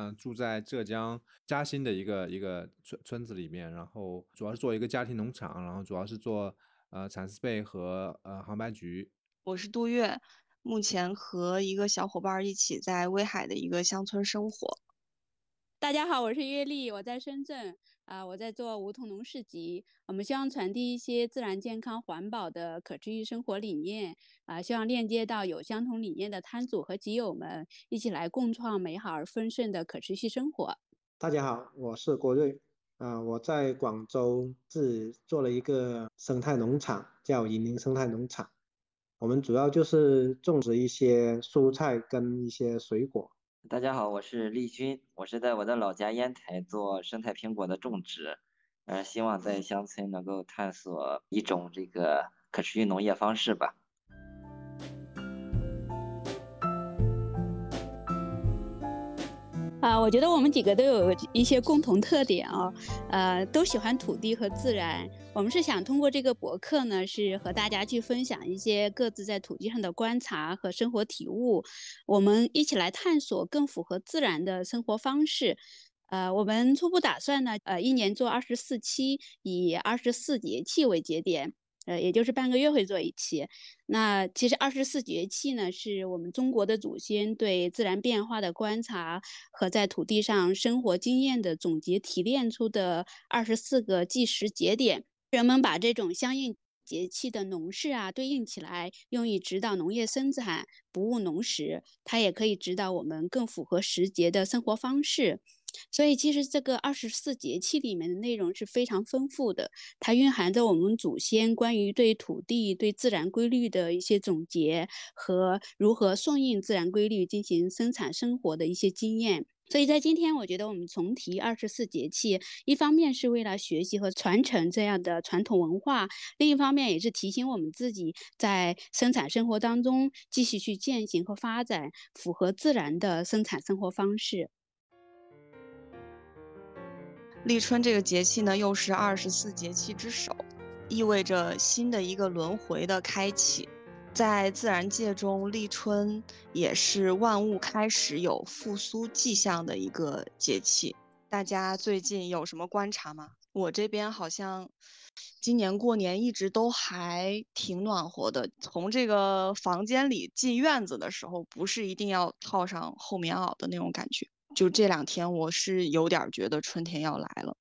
嗯住在浙江嘉兴的一个一个村村子里面，然后主要是做一个家庭农场，然后主要是做呃蚕丝被和呃杭白菊。我是杜月，目前和一个小伙伴一起在威海的一个乡村生活。大家好，我是月丽，我在深圳啊，我在做梧桐农市集。我们希望传递一些自然、健康、环保的可持续生活理念啊，希望链接到有相同理念的摊主和集友们，一起来共创美好而丰盛的可持续生活。大家好，我是郭瑞，啊，我在广州自做了一个生态农场，叫银林生态农场。我们主要就是种植一些蔬菜跟一些水果。大家好，我是丽君，我是在我的老家烟台做生态苹果的种植，呃，希望在乡村能够探索一种这个可持续农业方式吧。啊，我觉得我们几个都有一些共同特点啊，呃，都喜欢土地和自然。我们是想通过这个博客呢，是和大家去分享一些各自在土地上的观察和生活体悟，我们一起来探索更符合自然的生活方式。呃，我们初步打算呢，呃，一年做二十四期，以二十四节气为节点。呃，也就是半个月会做一期。那其实二十四节气呢，是我们中国的祖先对自然变化的观察和在土地上生活经验的总结提炼出的二十四个计时节点。人们把这种相应节气的农事啊对应起来，用以指导农业生产，不误农时。它也可以指导我们更符合时节的生活方式。所以，其实这个二十四节气里面的内容是非常丰富的，它蕴含着我们祖先关于对土地、对自然规律的一些总结和如何顺应自然规律进行生产生活的一些经验。所以在今天，我觉得我们重提二十四节气，一方面是为了学习和传承这样的传统文化，另一方面也是提醒我们自己在生产生活当中继续去践行和发展符合自然的生产生活方式。立春这个节气呢，又是二十四节气之首，意味着新的一个轮回的开启。在自然界中，立春也是万物开始有复苏迹象的一个节气。大家最近有什么观察吗？我这边好像今年过年一直都还挺暖和的，从这个房间里进院子的时候，不是一定要套上厚棉袄的那种感觉。就这两天，我是有点觉得春天要来了。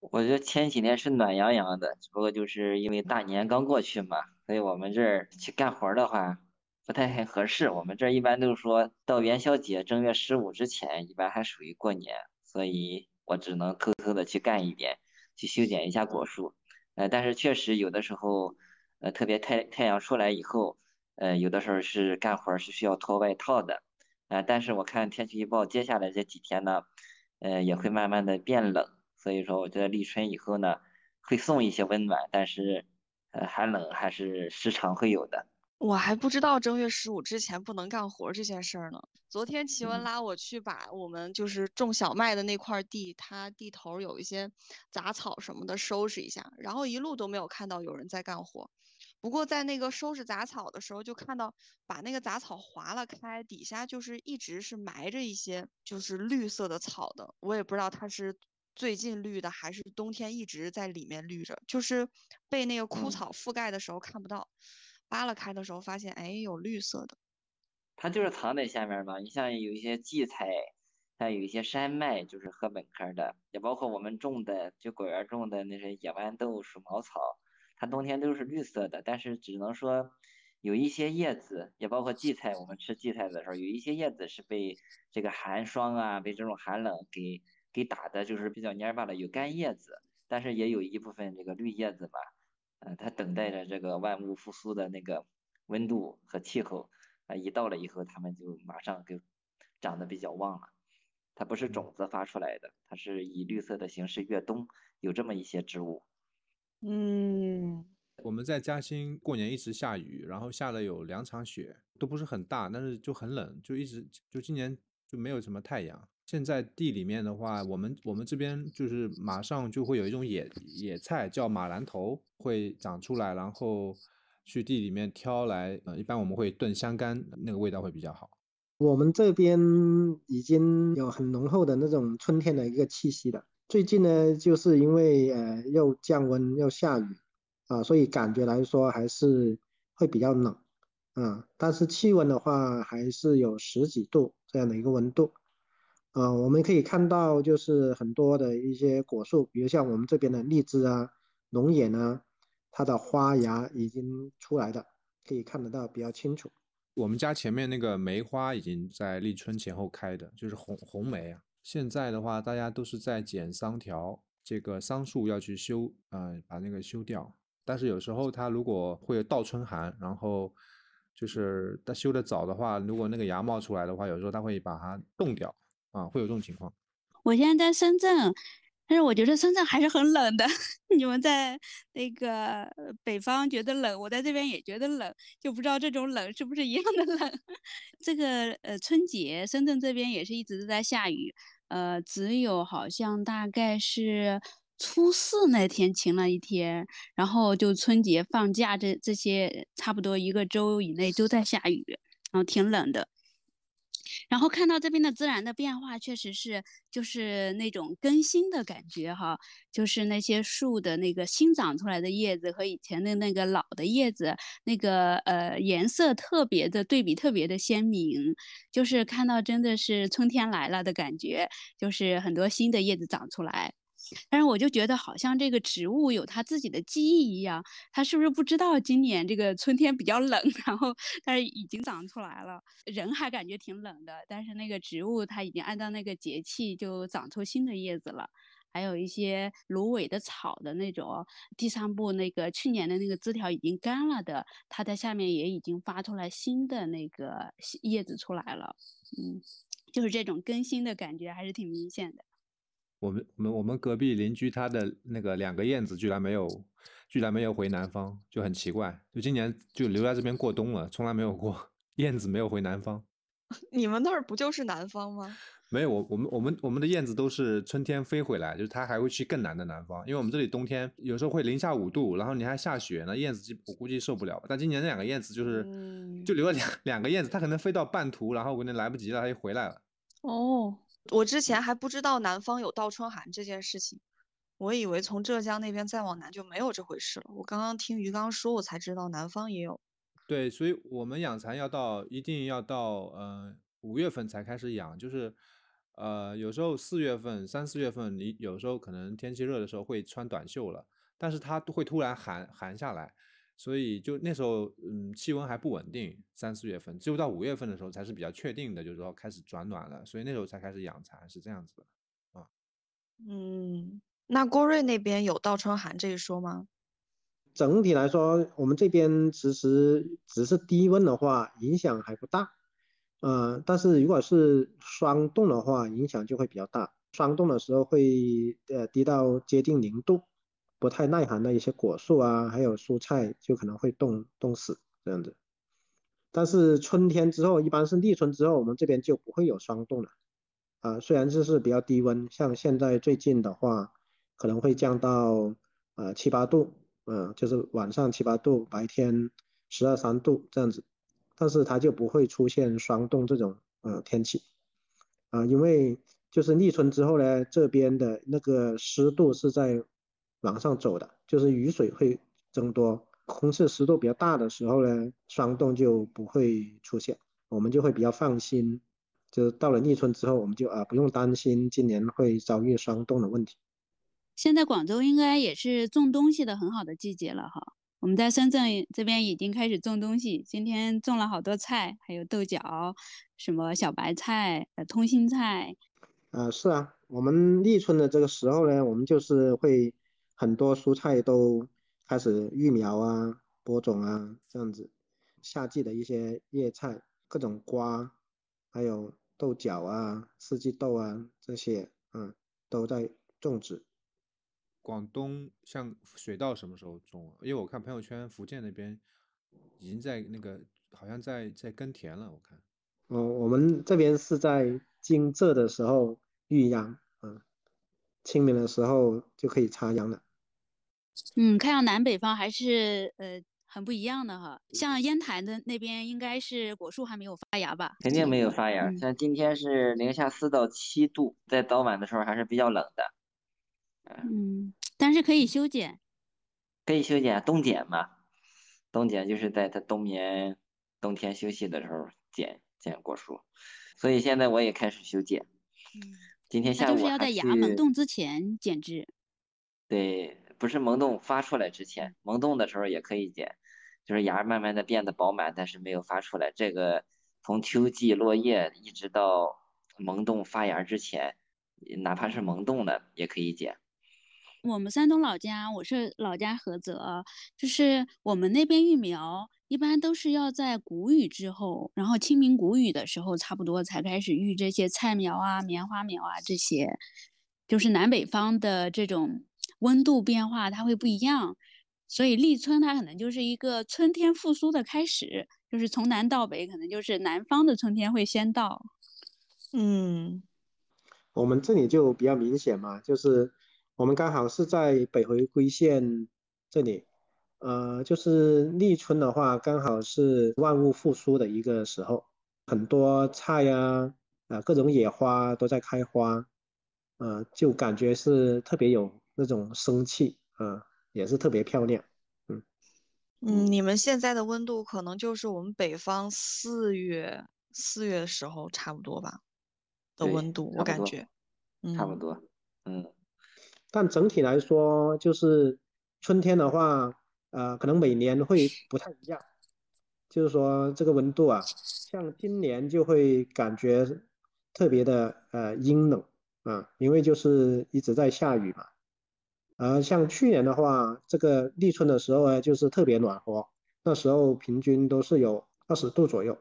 我觉得前几天是暖洋洋的，只不过就是因为大年刚过去嘛，所以我们这儿去干活的话不太很合适。我们这儿一般都是说到元宵节正月十五之前，一般还属于过年，所以我只能偷偷的去干一点，去修剪一下果树。呃，但是确实有的时候，呃，特别太太阳出来以后，呃，有的时候是干活是需要脱外套的。啊，但是我看天气预报，接下来这几天呢，呃，也会慢慢的变冷，所以说我觉得立春以后呢，会送一些温暖，但是，呃，寒冷还是时常会有的。我还不知道正月十五之前不能干活这件事儿呢。昨天齐文拉我去把我们就是种小麦的那块地，它地头有一些杂草什么的收拾一下，然后一路都没有看到有人在干活。不过在那个收拾杂草的时候，就看到把那个杂草划了开，底下就是一直是埋着一些就是绿色的草的。我也不知道它是最近绿的，还是冬天一直在里面绿着，就是被那个枯草覆盖的时候看不到，扒拉开的时候发现，哎，有绿色的。它就是藏在下面嘛。你像有一些荠菜，还有一些山脉，就是禾本科的，也包括我们种的就果园种的那些野豌豆、鼠毛草。它冬天都是绿色的，但是只能说有一些叶子，也包括荠菜。我们吃荠菜的时候，有一些叶子是被这个寒霜啊，被这种寒冷给给打的，就是比较蔫巴的，有干叶子。但是也有一部分这个绿叶子嘛，呃，它等待着这个万物复苏的那个温度和气候啊，一到了以后，它们就马上就长得比较旺了。它不是种子发出来的，它是以绿色的形式越冬，有这么一些植物。嗯，我们在嘉兴过年一直下雨，然后下了有两场雪，都不是很大，但是就很冷，就一直就今年就没有什么太阳。现在地里面的话，我们我们这边就是马上就会有一种野野菜叫马兰头会长出来，然后去地里面挑来，呃，一般我们会炖香干，那个味道会比较好。我们这边已经有很浓厚的那种春天的一个气息了。最近呢，就是因为呃又降温又下雨啊，所以感觉来说还是会比较冷啊。但是气温的话，还是有十几度这样的一个温度。啊，我们可以看到，就是很多的一些果树，比如像我们这边的荔枝啊、龙眼啊，它的花芽已经出来的，可以看得到比较清楚。我们家前面那个梅花已经在立春前后开的，就是红红梅啊。现在的话，大家都是在剪桑条，这个桑树要去修，呃，把那个修掉。但是有时候它如果会有倒春寒，然后就是它修的早的话，如果那个芽冒出来的话，有时候它会把它冻掉。啊，会有这种情况。我现在在深圳，但是我觉得深圳还是很冷的。你们在那个北方觉得冷，我在这边也觉得冷，就不知道这种冷是不是一样的冷。这个呃春节，深圳这边也是一直都在下雨，呃，只有好像大概是初四那天晴了一天，然后就春节放假这这些差不多一个周以内都在下雨，然后挺冷的。然后看到这边的自然的变化，确实是就是那种更新的感觉哈，就是那些树的那个新长出来的叶子和以前的那个老的叶子，那个呃颜色特别的对比特别的鲜明，就是看到真的是春天来了的感觉，就是很多新的叶子长出来。但是我就觉得好像这个植物有它自己的记忆一样，它是不是不知道今年这个春天比较冷，然后但是已经长出来了，人还感觉挺冷的，但是那个植物它已经按照那个节气就长出新的叶子了，还有一些芦苇的草的那种地上部那个去年的那个枝条已经干了的，它在下面也已经发出来新的那个叶子出来了，嗯，就是这种更新的感觉还是挺明显的。我们我们我们隔壁邻居他的那个两个燕子居然没有，居然没有回南方，就很奇怪。就今年就留在这边过冬了，从来没有过燕子没有回南方。你们那儿不就是南方吗？没有，我我们我们我们的燕子都是春天飞回来，就是它还会去更南的南方，因为我们这里冬天有时候会零下五度，然后你还下雪呢，燕子我估计受不了。但今年那两个燕子就是就留了两两个燕子，它可能飞到半途，然后可能来不及了，它就回来了。哦。我之前还不知道南方有倒春寒这件事情，我以为从浙江那边再往南就没有这回事了。我刚刚听于刚说，我才知道南方也有。对，所以我们养蚕要到一定要到呃五月份才开始养，就是呃有时候四月份、三四月份，你有时候可能天气热的时候会穿短袖了，但是它会突然寒寒下来。所以就那时候，嗯，气温还不稳定，三四月份，只有到五月份的时候才是比较确定的，就是说开始转暖了，所以那时候才开始养蚕，是这样子的，啊。嗯，那郭瑞那边有倒春寒这一说吗？整体来说，我们这边其实只是低温的话，影响还不大，呃，但是如果是霜冻的话，影响就会比较大。霜冻的时候会呃低到接近零度。不太耐寒的一些果树啊，还有蔬菜就可能会冻冻死这样子。但是春天之后，一般是立春之后，我们这边就不会有霜冻了。啊，虽然这是比较低温，像现在最近的话，可能会降到呃七八度，嗯，就是晚上七八度，白天十二三度这样子。但是它就不会出现霜冻这种呃天气。啊，因为就是立春之后呢，这边的那个湿度是在。往上走的，就是雨水会增多，空气湿度比较大的时候呢，霜冻就不会出现，我们就会比较放心。就是到了立春之后，我们就啊不用担心今年会遭遇霜冻的问题。现在广州应该也是种东西的很好的季节了哈。我们在深圳这边已经开始种东西，今天种了好多菜，还有豆角，什么小白菜、呃通心菜。啊，是啊，我们立春的这个时候呢，我们就是会。很多蔬菜都开始育苗啊、播种啊，这样子。夏季的一些叶菜，各种瓜，还有豆角啊、四季豆啊这些，嗯，都在种植。广东像水稻什么时候种啊？因为我看朋友圈，福建那边已经在那个好像在在耕田了，我看。哦，我们这边是在惊蛰的时候育秧，嗯，清明的时候就可以插秧了。嗯，看样南北方还是呃很不一样的哈。像烟台的那边应该是果树还没有发芽吧？肯定没有发芽。嗯像今天是零下四到七度，在早晚的时候还是比较冷的，嗯，但是可以修剪。可以修剪冬剪嘛。冬剪就是在它冬眠、冬天休息的时候剪剪果树，所以现在我也开始修剪。嗯，今天那就是要下午还在芽萌动之前剪枝。对，不是萌动发出来之前，萌动的时候也可以剪，就是芽慢慢的变得饱满，但是没有发出来。这个从秋季落叶一直到萌动发芽之前，哪怕是萌动的也可以剪。我们山东老家，我是老家菏泽，就是我们那边育苗一般都是要在谷雨之后，然后清明谷雨的时候，差不多才开始育这些菜苗啊、棉花苗啊这些。就是南北方的这种温度变化，它会不一样，所以立春它可能就是一个春天复苏的开始，就是从南到北，可能就是南方的春天会先到。嗯，我们这里就比较明显嘛，就是我们刚好是在北回归线这里，呃，就是立春的话，刚好是万物复苏的一个时候，很多菜呀、啊，各种野花都在开花，呃，就感觉是特别有那种生气，啊、也是特别漂亮。嗯，你们现在的温度可能就是我们北方四月四月的时候差不多吧的温度，我感觉，嗯差不多，嗯，但整体来说，就是春天的话，呃，可能每年会不太一样。就是说这个温度啊，像今年就会感觉特别的呃阴冷啊，因为就是一直在下雨嘛。而像去年的话，这个立春的时候呢，就是特别暖和，那时候平均都是有二十度左右。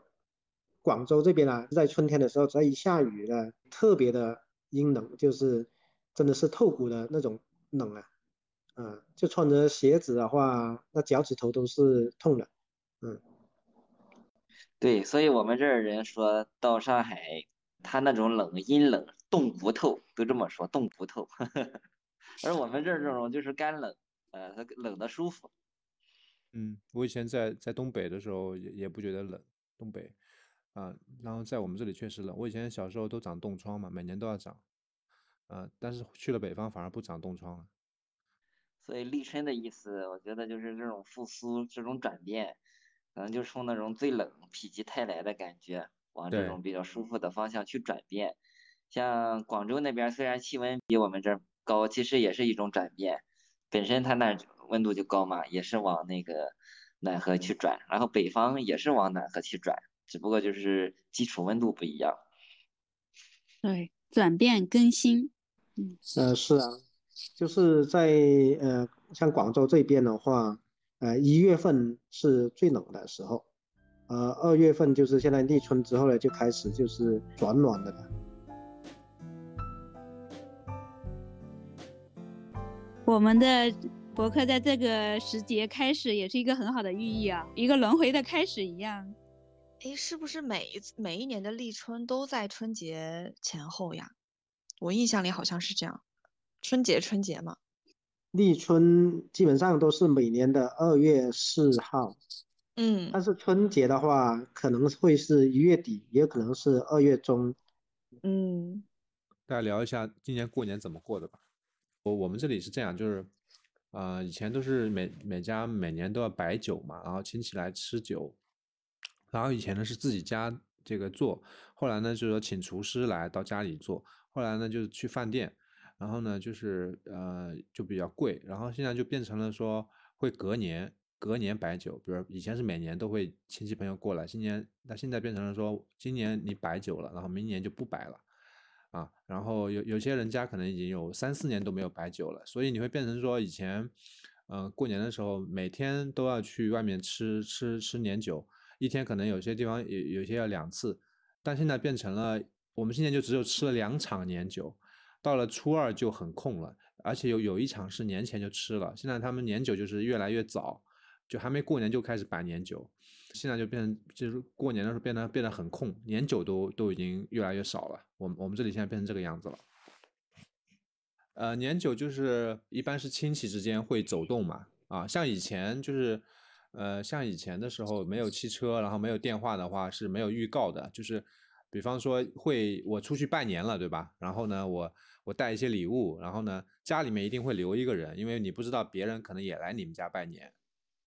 广州这边啊，在春天的时候，只要一下雨呢，特别的阴冷，就是真的是透骨的那种冷啊，啊，就穿着鞋子的话，那脚趾头都是痛的，嗯。对，所以我们这儿人说到上海，他那种冷阴冷冻骨头，都这么说冻骨头，而我们这儿这种就是干冷，呃，它冷的舒服。嗯，我以前在在东北的时候也也不觉得冷，东北啊，然后在我们这里确实冷。我以前小时候都长冻疮嘛，每年都要长，啊，但是去了北方反而不长冻疮了。所以立春的意思，我觉得就是这种复苏，这种转变，可能就从那种最冷、否极泰来的感觉，往这种比较舒服的方向去转变。像广州那边虽然气温比我们这儿高，其实也是一种转变。本身它那温度就高嘛，也是往那个暖和去转，然后北方也是往暖和去转，只不过就是基础温度不一样。对，转变更新。呃，是啊，就是在呃，像广州这边的话，呃，一月份是最冷的时候，呃，二月份就是现在立春之后呢，就开始就是转暖的了。我们的博客在这个时节开始，也是一个很好的寓意啊，一个轮回的开始一样。诶，是不是每一次每一年的立春都在春节前后呀？我印象里好像是这样，春节春节嘛。立春基本上都是每年的二月四号，嗯但是春节的话，可能会是一月底，也有可能是二月中。嗯大家聊一下今年过年怎么过的吧。我我们这里是这样，就是，呃，以前都是每每家每年都要摆酒嘛，然后亲戚来吃酒，然后以前呢是自己家这个做，后来呢就是说请厨师来到家里做，后来呢就是去饭店，然后呢就是呃就比较贵，然后现在就变成了说会隔年隔年摆酒，比如以前是每年都会亲戚朋友过来，今年那现在变成了说今年你摆酒了，然后明年就不摆了。啊，然后有有些人家可能已经有三四年都没有摆酒了，所以你会变成说以前，呃，过年的时候每天都要去外面吃吃吃年酒，一天可能有些地方有有些要两次，但现在变成了我们今年就只有吃了两场年酒，到了初二就很空了，而且有有一场是年前就吃了。现在他们年酒就是越来越早，就还没过年就开始摆年酒，现在就变成就是过年的时候变得变得很空，年酒都都已经越来越少了。我们我们这里现在变成这个样子了。呃，年酒就是一般是亲戚之间会走动嘛，啊，像以前就是，呃，像以前的时候没有汽车，然后没有电话的话是没有预告的，就是，比方说会我出去拜年了，对吧？然后呢，我我带一些礼物，然后呢，家里面一定会留一个人，因为你不知道别人可能也来你们家拜年，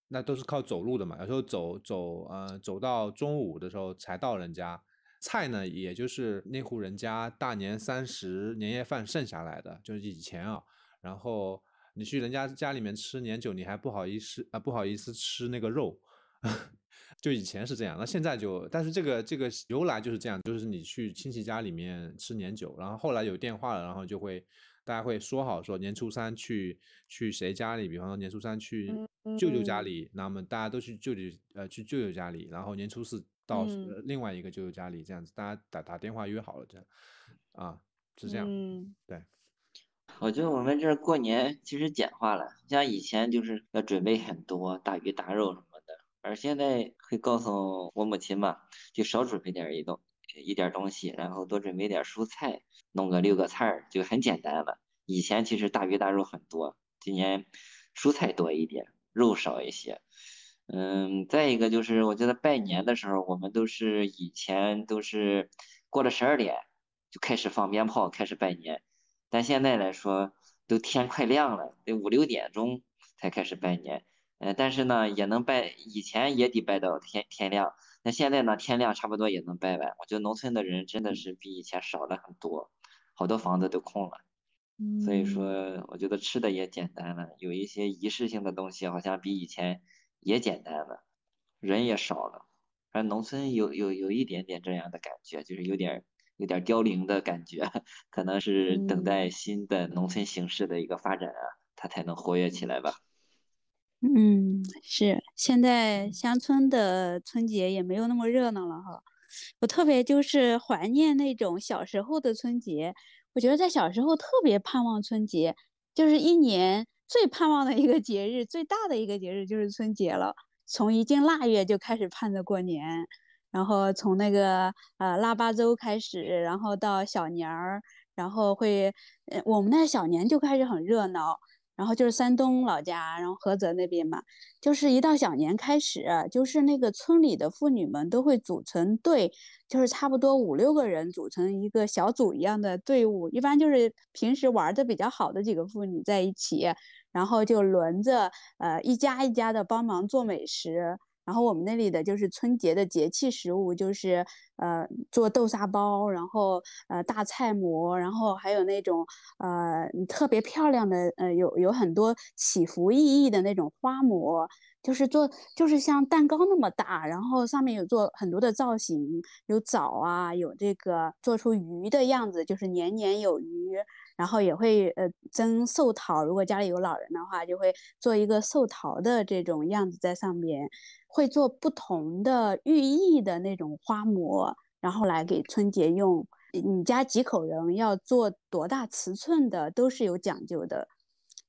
那都是靠走路的嘛，有时候走走，呃，走到中午的时候才到人家。菜呢，也就是那户人家大年三十年夜饭剩下来的，就是以前啊。然后你去人家家里面吃年酒，你还不好意思啊，不好意思吃那个肉，就以前是这样。那现在就，但是这个这个由来就是这样，就是你去亲戚家里面吃年酒，然后后来有电话了，然后就会大家会说好说年初三去去谁家里，比方说年初三去舅舅家里，那么大家都去舅舅呃去舅舅家里，然后年初四。到另外一个舅舅家里，这样子，大家打打电话约好了，这样，啊，是这样，对。我觉得我们这儿过年其实简化了，像以前就是要准备很多大鱼大肉什么的，而现在会告诉我母亲嘛，就少准备点一东一点东西，然后多准备点蔬菜，弄个六个菜儿就很简单了。以前其实大鱼大肉很多，今年蔬菜多一点，肉少一些。嗯，再一个就是，我觉得拜年的时候，我们都是以前都是过了十二点就开始放鞭炮，开始拜年。但现在来说，都天快亮了，得五六点钟才开始拜年。呃，但是呢，也能拜，以前也得拜到天天亮。那现在呢，天亮差不多也能拜完。我觉得农村的人真的是比以前少了很多，好多房子都空了。所以说，我觉得吃的也简单了，有一些仪式性的东西，好像比以前。也简单了，人也少了，反正农村有有有一点点这样的感觉，就是有点有点凋零的感觉，可能是等待新的农村形式的一个发展啊，它才能活跃起来吧。嗯，是，现在乡村的春节也没有那么热闹了哈。我特别就是怀念那种小时候的春节，我觉得在小时候特别盼望春节，就是一年。最盼望的一个节日，最大的一个节日就是春节了。从一进腊月就开始盼着过年，然后从那个呃腊八粥开始，然后到小年儿，然后会，呃我们那小年就开始很热闹。然后就是山东老家，然后菏泽那边嘛，就是一到小年开始，就是那个村里的妇女们都会组成队，就是差不多五六个人组成一个小组一样的队伍，一般就是平时玩的比较好的几个妇女在一起，然后就轮着，呃，一家一家的帮忙做美食。然后我们那里的就是春节的节气食物，就是呃做豆沙包，然后呃大菜馍，然后还有那种呃特别漂亮的呃有有很多起伏意义的那种花馍，就是做就是像蛋糕那么大，然后上面有做很多的造型，有枣啊，有这个做出鱼的样子，就是年年有余。然后也会呃蒸寿桃，如果家里有老人的话，就会做一个寿桃的这种样子在上面。会做不同的寓意的那种花模，然后来给春节用。你家几口人要做多大尺寸的都是有讲究的，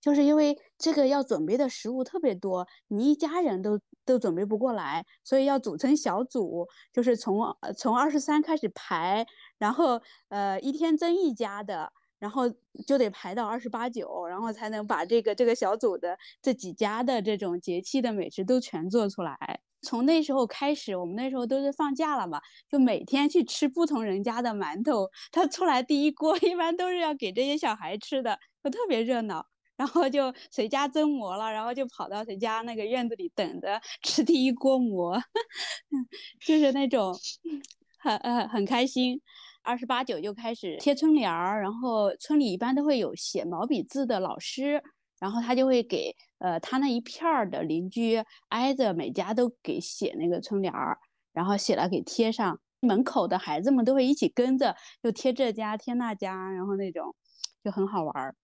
就是因为这个要准备的食物特别多，你一家人都都准备不过来，所以要组成小组，就是从从二十三开始排，然后呃一天蒸一家的。然后就得排到二十八九，然后才能把这个这个小组的这几家的这种节气的美食都全做出来。从那时候开始，我们那时候都是放假了嘛，就每天去吃不同人家的馒头。他出来第一锅，一般都是要给这些小孩吃的，就特别热闹。然后就谁家蒸馍了，然后就跑到谁家那个院子里等着吃第一锅馍，就是那种很很很开心。二十八九就开始贴春联儿，然后村里一般都会有写毛笔字的老师，然后他就会给呃他那一片儿的邻居挨着每家都给写那个春联儿，然后写了给贴上，门口的孩子们都会一起跟着，就贴这家贴那家，然后那种就很好玩儿。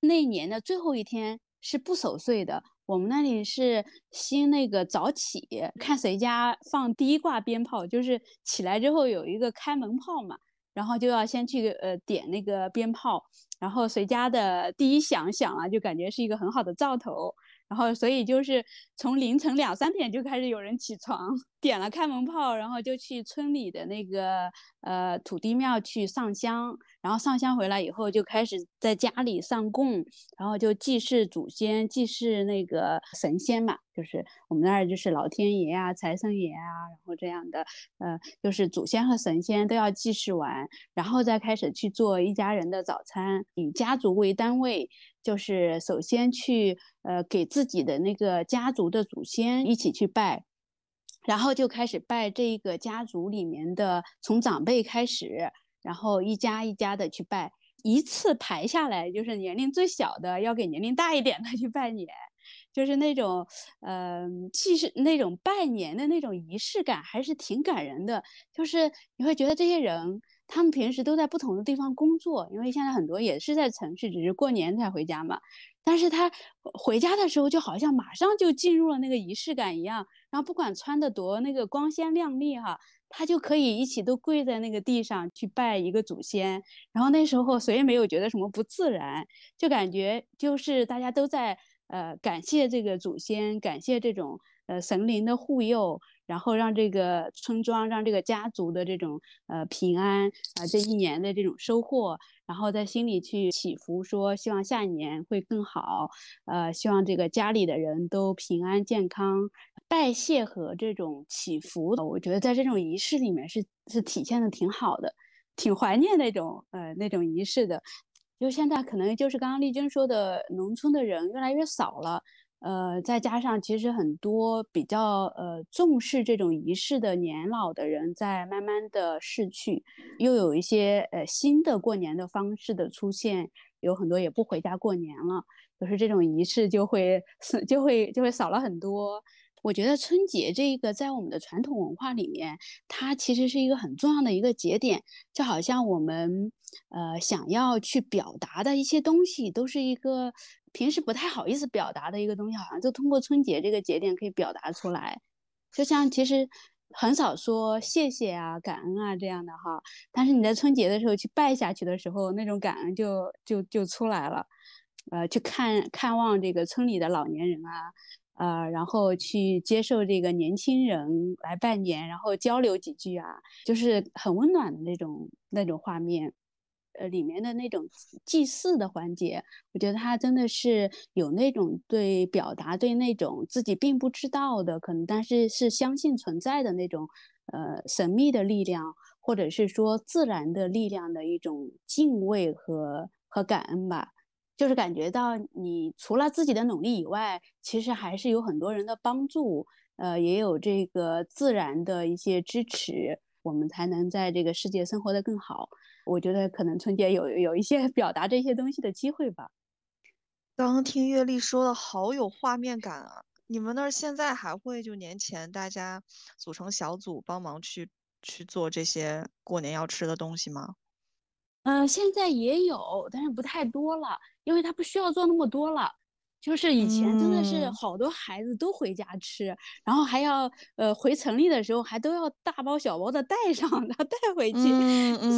那年的最后一天是不守岁的，我们那里是兴那个早起，看谁家放第一挂鞭炮，就是起来之后有一个开门炮嘛。然后就要先去呃点那个鞭炮，然后谁家的第一响响了，就感觉是一个很好的兆头。然后，所以就是从凌晨两三点就开始有人起床，点了开门炮，然后就去村里的那个呃土地庙去上香，然后上香回来以后就开始在家里上供，然后就祭祀祖先，祭祀那个神仙嘛，就是我们那儿就是老天爷啊、财神爷啊，然后这样的，呃，就是祖先和神仙都要祭祀完，然后再开始去做一家人的早餐，以家族为单位。就是首先去呃给自己的那个家族的祖先一起去拜，然后就开始拜这个家族里面的从长辈开始，然后一家一家的去拜，一次排下来就是年龄最小的要给年龄大一点的去拜年，就是那种嗯其实那种拜年的那种仪式感还是挺感人的，就是你会觉得这些人。他们平时都在不同的地方工作，因为现在很多也是在城市，只是过年才回家嘛。但是他回家的时候，就好像马上就进入了那个仪式感一样。然后不管穿的多那个光鲜亮丽哈，他就可以一起都跪在那个地上去拜一个祖先。然后那时候谁也没有觉得什么不自然，就感觉就是大家都在呃感谢这个祖先，感谢这种呃神灵的护佑。然后让这个村庄，让这个家族的这种呃平安啊，这一年的这种收获，然后在心里去祈福，说希望下一年会更好，呃，希望这个家里的人都平安健康。拜谢和这种祈福，我觉得在这种仪式里面是是体现的挺好的，挺怀念那种呃那种仪式的。就现在可能就是刚刚丽君说的，农村的人越来越少了。呃，再加上其实很多比较呃重视这种仪式的年老的人在慢慢的逝去，又有一些呃新的过年的方式的出现，有很多也不回家过年了，就是这种仪式就会 就会就会少了很多。我觉得春节这个在我们的传统文化里面，它其实是一个很重要的一个节点，就好像我们呃想要去表达的一些东西，都是一个平时不太好意思表达的一个东西，好像就通过春节这个节点可以表达出来。就像其实很少说谢谢啊、感恩啊这样的哈，但是你在春节的时候去拜下去的时候，那种感恩就就就出来了。呃，去看看望这个村里的老年人啊。呃，然后去接受这个年轻人来拜年，然后交流几句啊，就是很温暖的那种那种画面。呃，里面的那种祭祀的环节，我觉得他真的是有那种对表达对那种自己并不知道的可能，但是是相信存在的那种呃神秘的力量，或者是说自然的力量的一种敬畏和和感恩吧。就是感觉到你除了自己的努力以外，其实还是有很多人的帮助，呃，也有这个自然的一些支持，我们才能在这个世界生活的更好。我觉得可能春节有有一些 表达这些东西的机会吧。刚刚听月丽说的好有画面感啊！你们那儿现在还会就年前大家组成小组帮忙去去做这些过年要吃的东西吗？嗯，现在也有，但是不太多了。因为他不需要做那么多了，就是以前真的是好多孩子都回家吃，然后还要呃回城里的时候还都要大包小包的带上，然后带回去，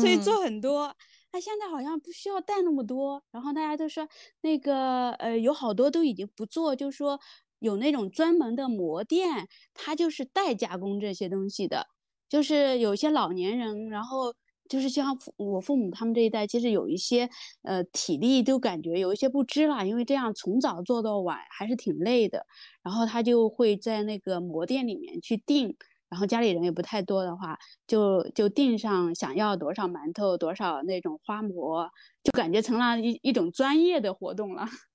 所以做很多。他现在好像不需要带那么多，然后大家都说那个呃有好多都已经不做，就是说有那种专门的馍店，他就是代加工这些东西的，就是有些老年人，然后。就是像我父母他们这一代，其实有一些，呃，体力都感觉有一些不支了，因为这样从早做到晚还是挺累的。然后他就会在那个馍店里面去订，然后家里人也不太多的话，就就订上想要多少馒头，多少那种花馍，就感觉成了一一种专业的活动了。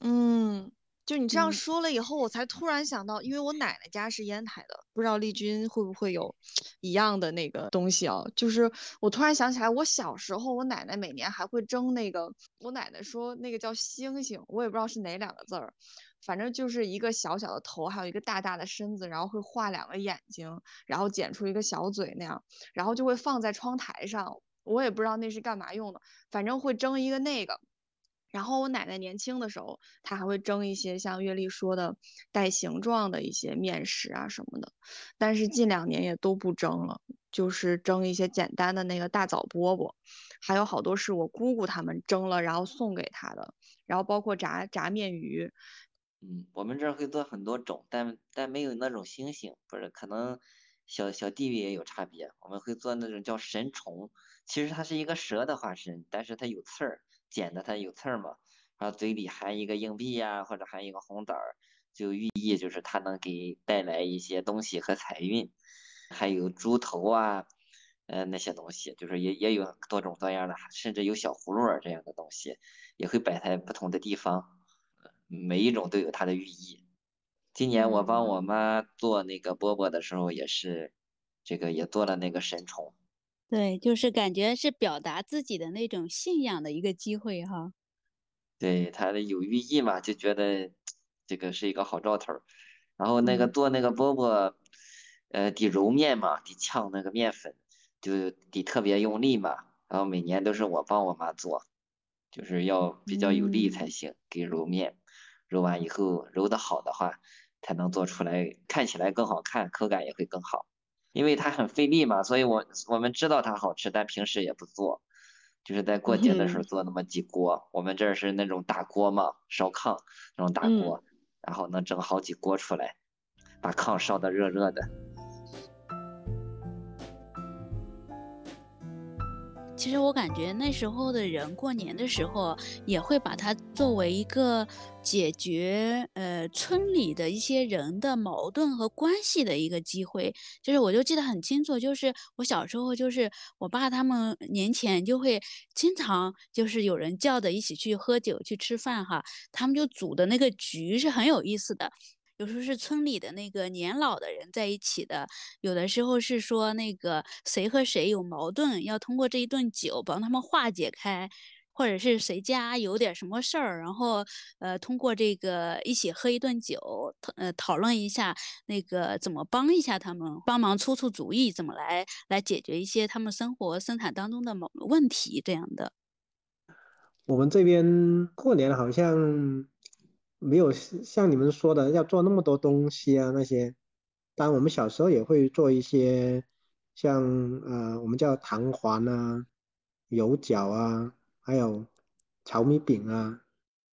嗯。就你这样说了以后，我才突然想到，因为我奶奶家是烟台的，不知道丽君会不会有一样的那个东西啊？就是我突然想起来，我小时候我奶奶每年还会蒸那个，我奶奶说那个叫星星，我也不知道是哪两个字儿，反正就是一个小小的头，还有一个大大的身子，然后会画两个眼睛，然后剪出一个小嘴那样，然后就会放在窗台上，我也不知道那是干嘛用的，反正会蒸一个那个。然后我奶奶年轻的时候，她还会蒸一些像月丽说的带形状的一些面食啊什么的，但是近两年也都不蒸了，就是蒸一些简单的那个大枣饽饽，还有好多是我姑姑他们蒸了然后送给她的，然后包括炸炸面鱼。嗯，我们这儿会做很多种，但但没有那种星星，不是，可能小小地域也有差别。我们会做那种叫神虫，其实它是一个蛇的化身，但是它有刺儿。剪的它有刺儿嘛，然后嘴里含一个硬币呀，或者含一个红枣儿，就寓意就是它能给带来一些东西和财运。还有猪头啊，呃那些东西，就是也也有多种多样的，甚至有小葫芦儿这样的东西，也会摆在不同的地方，每一种都有它的寓意。今年我帮我妈做那个饽饽的时候，也是这个也做了那个神虫。对，就是感觉是表达自己的那种信仰的一个机会哈。对，它的有寓意嘛，就觉得这个是一个好兆头儿。然后那个做那个饽饽，呃，得揉面嘛，得呛那个面粉，就得特别用力嘛。然后每年都是我帮我妈做，就是要比较有力才行，给揉面，揉完以后揉的好的话，才能做出来，看起来更好看，口感也会更好。因为它很费力嘛，所以我我们知道它好吃，但平时也不做，就是在过节的时候做那么几锅。我们这儿是那种大锅嘛，烧炕那种大锅，然后能整好几锅出来，把炕烧得热热的。其实我感觉那时候的人过年的时候也会把它作为一个解决呃村里的一些人的矛盾和关系的一个机会。就是我就记得很清楚，就是我小时候就是我爸他们年前就会经常就是有人叫的一起去喝酒去吃饭哈，他们就组的那个局是很有意思的。有时候是村里的那个年老的人在一起的，有的时候是说那个谁和谁有矛盾，要通过这一顿酒帮他们化解开，或者是谁家有点什么事儿，然后呃通过这个一起喝一顿酒，呃讨论一下那个怎么帮一下他们，帮忙出出主意，怎么来来解决一些他们生活生产当中的某问题这样的。我们这边过年好像。没有像你们说的要做那么多东西啊那些，当然我们小时候也会做一些，像呃我们叫糖环啊、油角啊，还有炒米饼啊，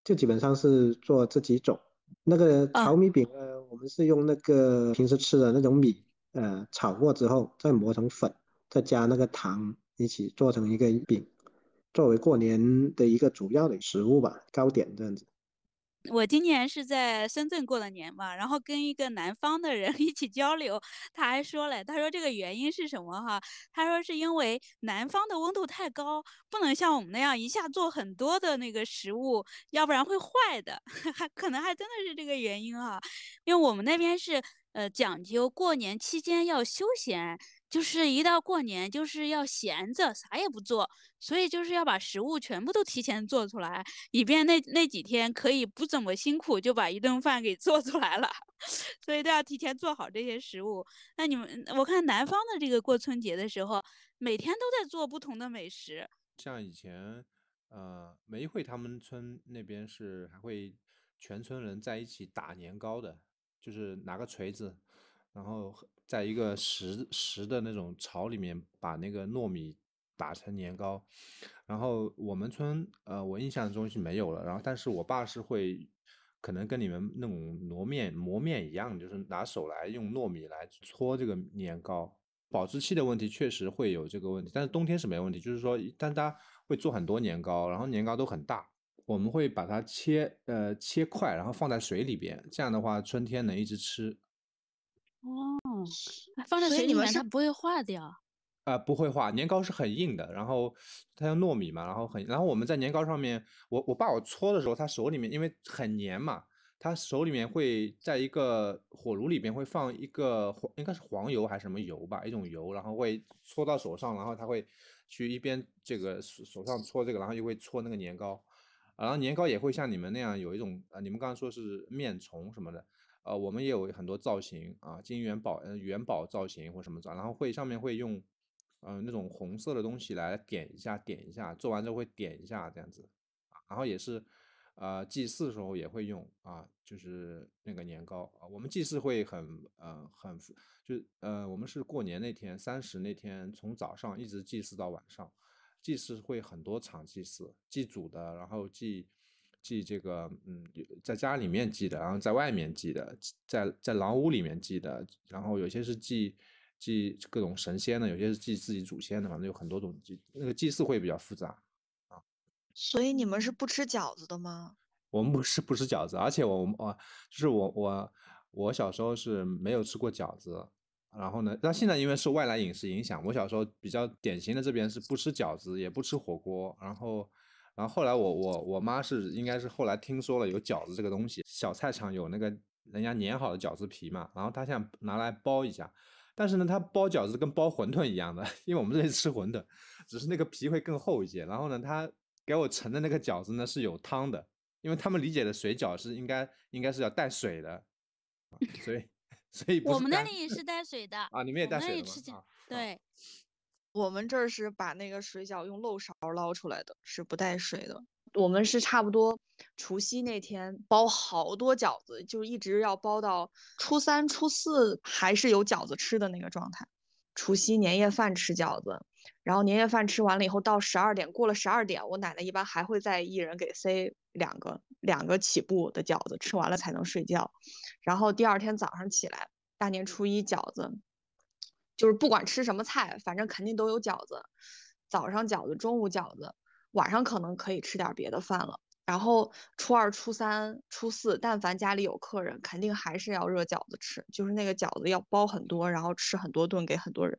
就基本上是做这几种。那个炒米饼呢，我们是用那个平时吃的那种米，呃炒过之后再磨成粉，再加那个糖一起做成一个饼，作为过年的一个主要的食物吧，糕点这样子。我今年是在深圳过的年嘛，然后跟一个南方的人 一起交流，他还说嘞，他说这个原因是什么哈？他说是因为南方的温度太高，不能像我们那样一下做很多的那个食物，要不然会坏的，还 可能还真的是这个原因哈。因为我们那边是呃讲究过年期间要休闲。就是一到过年就是要闲着，啥也不做，所以就是要把食物全部都提前做出来，以便那那几天可以不怎么辛苦就把一顿饭给做出来了，所以都要提前做好这些食物。那你们，我看南方的这个过春节的时候，每天都在做不同的美食。像以前，呃，梅会他们村那边是还会全村人在一起打年糕的，就是拿个锤子。然后在一个实实的那种槽里面把那个糯米打成年糕，然后我们村呃我印象中是没有了，然后但是我爸是会可能跟你们那种磨面磨面一样，就是拿手来用糯米来搓这个年糕，保质期的问题确实会有这个问题，但是冬天是没问题，就是说但他会做很多年糕，然后年糕都很大，我们会把它切呃切块，然后放在水里边，这样的话春天能一直吃。哦，放在水里面它不会化掉。啊，不会化，年糕是很硬的，然后它用糯米嘛，然后很，然后我们在年糕上面，我我爸我搓的时候，他手里面因为很黏嘛，他手里面会在一个火炉里边会放一个黄，应该是黄油还是什么油吧，一种油，然后会搓到手上，然后他会去一边这个手手上搓这个，然后又会搓那个年糕，然后年糕也会像你们那样有一种，呃，你们刚刚说是面虫什么的。呃，我们也有很多造型啊，金元宝、嗯元宝造型或什么造，然后会上面会用，嗯那种红色的东西来点一下，点一下，做完之后会点一下这样子，然后也是，呃，祭祀的时候也会用啊，就是那个年糕啊。我们祭祀会很呃很，就呃我们是过年那天三十那天从早上一直祭祀到晚上，祭祀会很多场祭祀，祭祖的，然后祭祭这个嗯在家里面祭的，然后在外面祭的，在在狼屋里面祭的，然后有些是祭。祭各种神仙的，有些是祭自己祖先的，反正有很多种祭。那个祭祀会比较复杂啊。所以你们是不吃饺子的吗？我们不是不吃饺子，而且我我就是我我我小时候是没有吃过饺子。然后呢，但现在因为受外来饮食影响，我小时候比较典型的这边是不吃饺子，也不吃火锅。然后然后后来我我我妈是应该是后来听说了有饺子这个东西，小菜场有那个人家碾好的饺子皮嘛，然后她想拿来包一下。但是呢，她包饺子跟包馄饨一样的，因为我们这里吃馄饨，只是那个皮会更厚一些。然后呢，她给我盛的那个饺子呢是有汤的，因为他们理解的水饺是应该应该是要带水的，所以 所以我们那里也是带水的啊，你们也带水的吗？对，我们这儿是把那个水饺用漏勺捞出来的，是不带水的。我们是差不多除夕那天包好多饺子，就一直要包到初三、初四还是有饺子吃的那个状态。除夕年夜饭吃饺子，然后年夜饭吃完了以后，到十二点过了十二点，我奶奶一般还会再一人给塞两个两个起步的饺子，吃完了才能睡觉。然后第二天早上起来，大年初一饺子，就是不管吃什么菜，反正肯定都有饺子。早上饺子，中午饺子。晚上可能可以吃点别的饭了，然后初二、初三、初四，但凡家里有客人，肯定还是要热饺子吃，就是那个饺子要包很多，然后吃很多顿给很多人。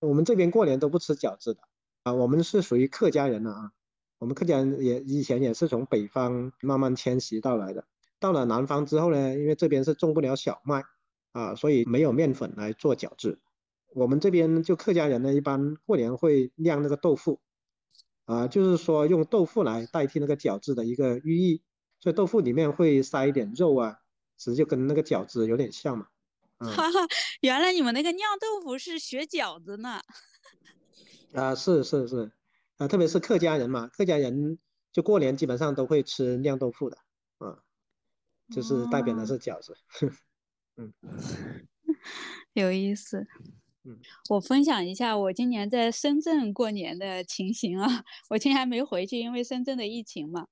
我们这边过年都不吃饺子的啊，我们是属于客家人了啊。我们客家人也以前也是从北方慢慢迁徙到来的，到了南方之后呢，因为这边是种不了小麦啊，所以没有面粉来做饺子。我们这边就客家人呢，一般过年会酿那个豆腐。啊，就是说用豆腐来代替那个饺子的一个寓意，所以豆腐里面会塞一点肉啊，其实就跟那个饺子有点像嘛。哈哈，原来你们那个酿豆腐是学饺子呢。啊，是是是，啊，特别是客家人嘛，客家人就过年基本上都会吃酿豆腐的，啊，就是代表的是饺子。嗯，有意思。嗯我分享一下我今年在深圳过年的情形啊，我今年还没回去，因为深圳的疫情嘛，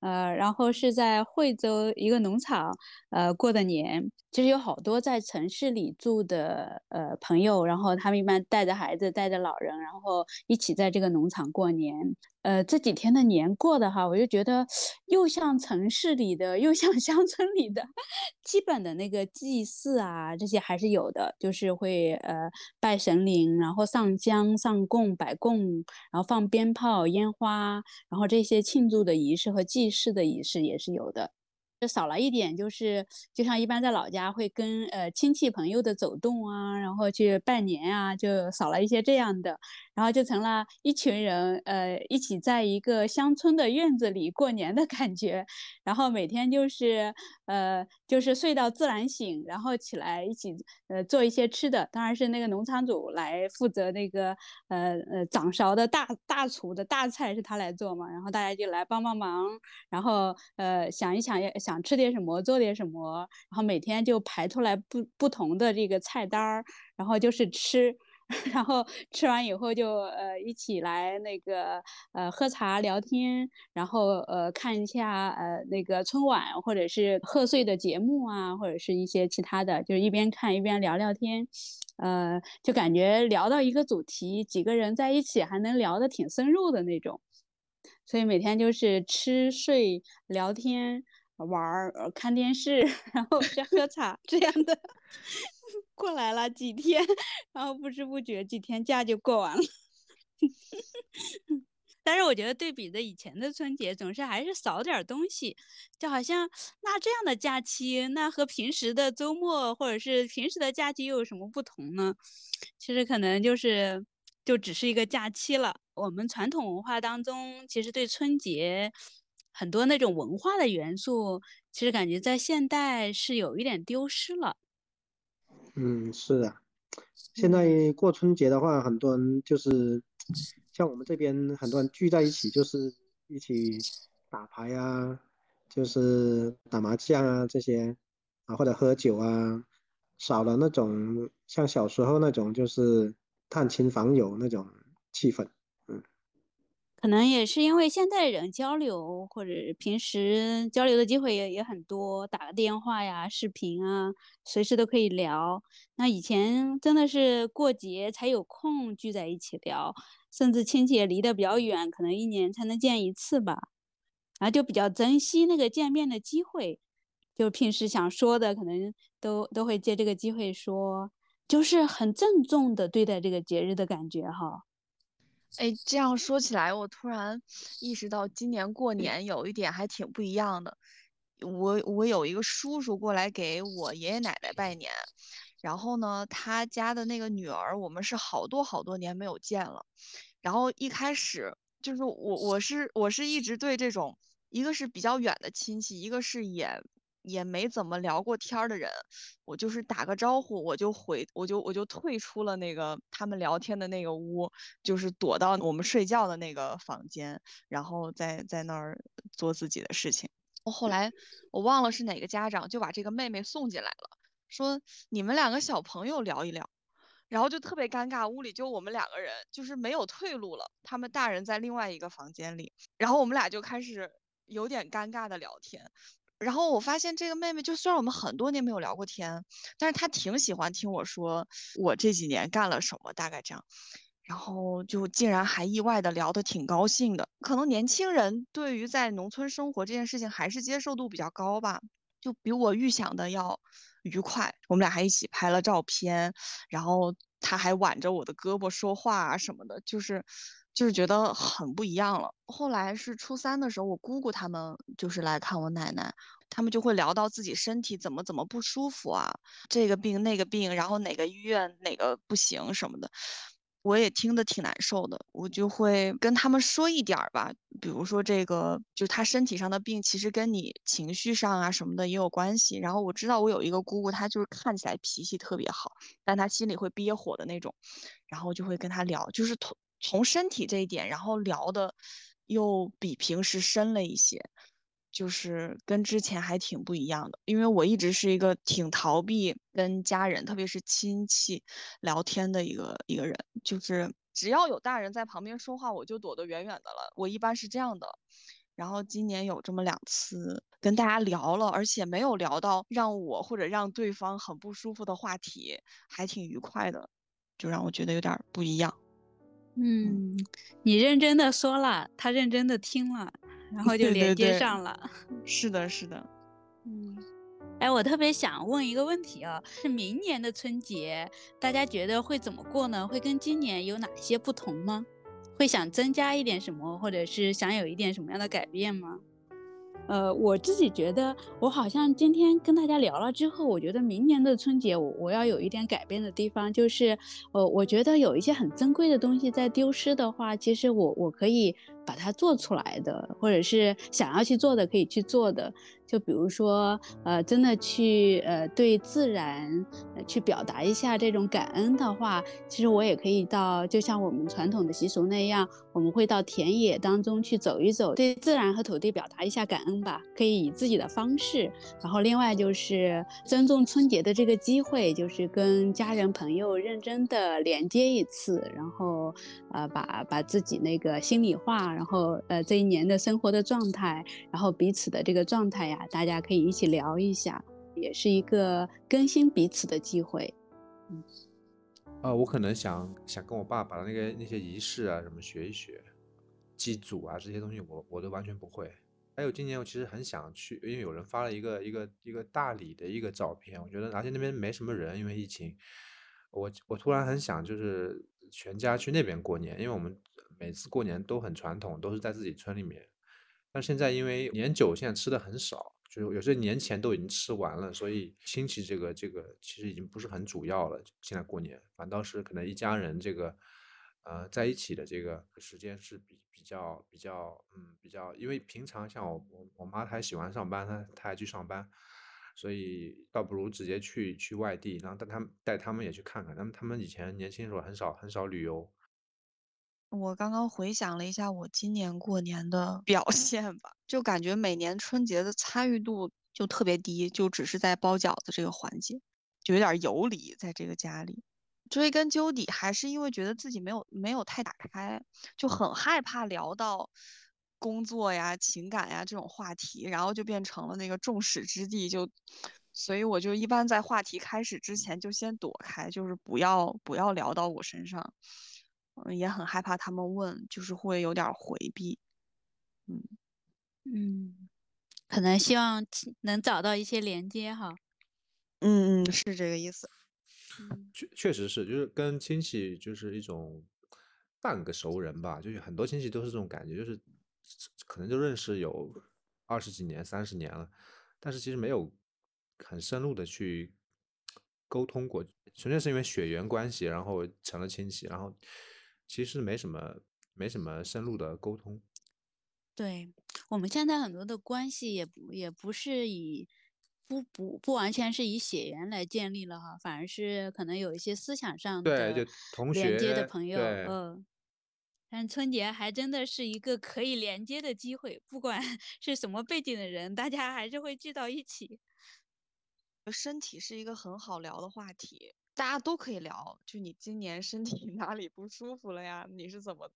呃，然后是在惠州一个农场，呃，过的年。其实有好多在城市里住的呃朋友，然后他们一般带着孩子，带着老人，然后一起在这个农场过年。呃，这几天的年过的哈，我就觉得又像城市里的，又像 乡村里的，基本的那个祭祀啊，这些还是有的，就是会呃拜神灵，然后上香、上供、摆供，然后放鞭炮、烟花，然后这些庆祝的仪式和祭式的仪式也是有的。就少了一点，就是就像一般在老家会跟呃亲戚朋友的走动啊，然后去拜年啊，就少了一些这样的，然后就成了一群人呃一起在一个乡村的院子里过年的感觉，然后每天就是呃就是睡到自然醒，然后起来一起呃做一些吃的，当然是那个农场主来负责那个呃呃掌勺的大大厨的大菜是他来做嘛，然后大家就来帮帮忙，然后呃想一想要想。想吃点什么，做点什么，然后每天就排出来不不同的这个菜单儿，然后就是吃，然后吃完以后就呃一起来那个呃喝茶聊天，然后呃看一下呃那个春晚或者是贺岁的节目啊，或者是一些其他的，就是一边看一边聊聊天，呃就感觉聊到一个主题，几个人在一起还能聊得挺深入的那种，所以每天就是吃睡聊天。玩儿、看电视，然后再喝茶，这样的 过来了几天，然后不知不觉几天假就过完了。但是我觉得对比着以前的春节，总是还是少点东西，就好像那这样的假期，那和平时的周末或者是平时的假期又有什么不同呢？其实可能就是就只是一个假期了。我们传统文化当中，其实对春节。很多那种文化的元素，其实感觉在现代是有一点丢失了。嗯，是的。现在过春节的话，很多人就是像我们这边很多人聚在一起，就是一起打牌啊，就是打麻将啊这些啊，或者喝酒啊，少了那种像小时候那种就是探亲访友那种气氛。可能也是因为现在人交流或者平时交流的机会也也很多，打个电话呀、视频啊，随时都可以聊。那以前真的是过节才有空聚在一起聊，甚至亲戚也离得比较远，可能一年才能见一次吧，然后就比较珍惜那个见面的机会，就平时想说的可能都都会借这个机会说，就是很郑重的对待这个节日的感觉哈。哎，这样说起来，我突然意识到今年过年有一点还挺不一样的。我我有一个叔叔过来给我爷爷奶奶拜年，然后呢，他家的那个女儿，我们是好多好多年没有见了。然后一开始就是我我是我是一直对这种一个是比较远的亲戚，一个是也。也没怎么聊过天儿的人，我就是打个招呼，我就回，我就我就退出了那个他们聊天的那个屋，就是躲到我们睡觉的那个房间，然后在在那儿做自己的事情。我后来我忘了是哪个家长就把这个妹妹送进来了，说你们两个小朋友聊一聊，然后就特别尴尬，屋里就我们两个人，就是没有退路了。他们大人在另外一个房间里，然后我们俩就开始有点尴尬的聊天。然后我发现这个妹妹，就虽然我们很多年没有聊过天，但是她挺喜欢听我说我这几年干了什么，大概这样。然后就竟然还意外的聊得挺高兴的。可能年轻人对于在农村生活这件事情还是接受度比较高吧，就比我预想的要愉快。我们俩还一起拍了照片，然后她还挽着我的胳膊说话啊什么的，就是。就是觉得很不一样了。后来是初三的时候，我姑姑他们就是来看我奶奶，他们就会聊到自己身体怎么怎么不舒服啊，这个病那个病，然后哪个医院哪个不行什么的，我也听得挺难受的。我就会跟他们说一点儿吧，比如说这个，就他身体上的病，其实跟你情绪上啊什么的也有关系。然后我知道我有一个姑姑，她就是看起来脾气特别好，但她心里会憋火的那种，然后就会跟她聊，就是同。从身体这一点，然后聊的又比平时深了一些，就是跟之前还挺不一样的。因为我一直是一个挺逃避跟家人，特别是亲戚聊天的一个一个人，就是只要有大人在旁边说话，我就躲得远远的了。我一般是这样的。然后今年有这么两次跟大家聊了，而且没有聊到让我或者让对方很不舒服的话题，还挺愉快的，就让我觉得有点不一样。嗯，你认真的说了，他认真的听了，然后就连接上了。是的，是的。嗯，哎，我特别想问一个问题啊，是明年的春节，大家觉得会怎么过呢？会跟今年有哪些不同吗？会想增加一点什么，或者是想有一点什么样的改变吗？呃，我自己觉得，我好像今天跟大家聊了之后，我觉得明年的春节，我我要有一点改变的地方，就是，呃，我觉得有一些很珍贵的东西在丢失的话，其实我我可以把它做出来的，或者是想要去做的，可以去做的。就比如说，呃，真的去，呃，对自然，去表达一下这种感恩的话，其实我也可以到，就像我们传统的习俗那样，我们会到田野当中去走一走，对自然和土地表达一下感恩吧，可以以自己的方式。然后另外就是尊重春节的这个机会，就是跟家人朋友认真的连接一次，然后，呃，把把自己那个心里话，然后，呃，这一年的生活的状态，然后彼此的这个状态呀。大家可以一起聊一下，也是一个更新彼此的机会。嗯，呃，我可能想想跟我爸把那个那些仪式啊什么学一学，祭祖啊这些东西我我都完全不会。还有今年我其实很想去，因为有人发了一个一个一个大理的一个照片，我觉得而且那边没什么人，因为疫情。我我突然很想就是全家去那边过年，因为我们每次过年都很传统，都是在自己村里面。但现在因为年酒现在吃的很少。就是有些年前都已经吃完了，所以亲戚这个这个其实已经不是很主要了。现在过年反倒是可能一家人这个，呃，在一起的这个时间是比比较比较嗯比较，因为平常像我我我妈她喜欢上班，她她还去上班，所以倒不如直接去去外地，然后带他们带他们也去看看。他们他们以前年轻时候很少很少旅游。我刚刚回想了一下我今年过年的表现吧，就感觉每年春节的参与度就特别低，就只是在包饺子这个环节，就有点游离在这个家里。追根究底，还是因为觉得自己没有没有太打开，就很害怕聊到工作呀、情感呀这种话题，然后就变成了那个众矢之的，就所以我就一般在话题开始之前就先躲开，就是不要不要聊到我身上。嗯，也很害怕他们问，就是会有点回避。嗯嗯，可能希望能找到一些连接哈。嗯嗯，是这个意思。确确实是，就是跟亲戚就是一种半个熟人吧，就是很多亲戚都是这种感觉，就是可能就认识有二十几年、三十年了，但是其实没有很深入的去沟通过，纯粹是因为血缘关系，然后成了亲戚，然后。其实没什么，没什么深入的沟通。对我们现在很多的关系也不也不是以不不不完全是以血缘来建立了哈，反而是可能有一些思想上的对就同学连接的朋友，嗯。但春节还真的是一个可以连接的机会，不管 是什么背景的人，大家还是会聚到一起。身体是一个很好聊的话题。大家都可以聊，就你今年身体 哪里不舒服了呀？你是怎么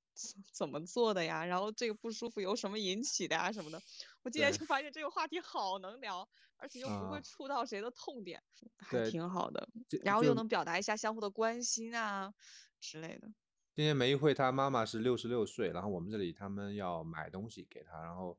怎么做的呀？然后这个不舒服由什么引起的呀？什么的？我今年就发现这个话题好能聊，而且又不会触到谁的痛点，还挺好的。然后又能表达一下相互的关心啊之类的。今年梅一慧她妈妈是六十六岁，然后我们这里他们要买东西给她，然后。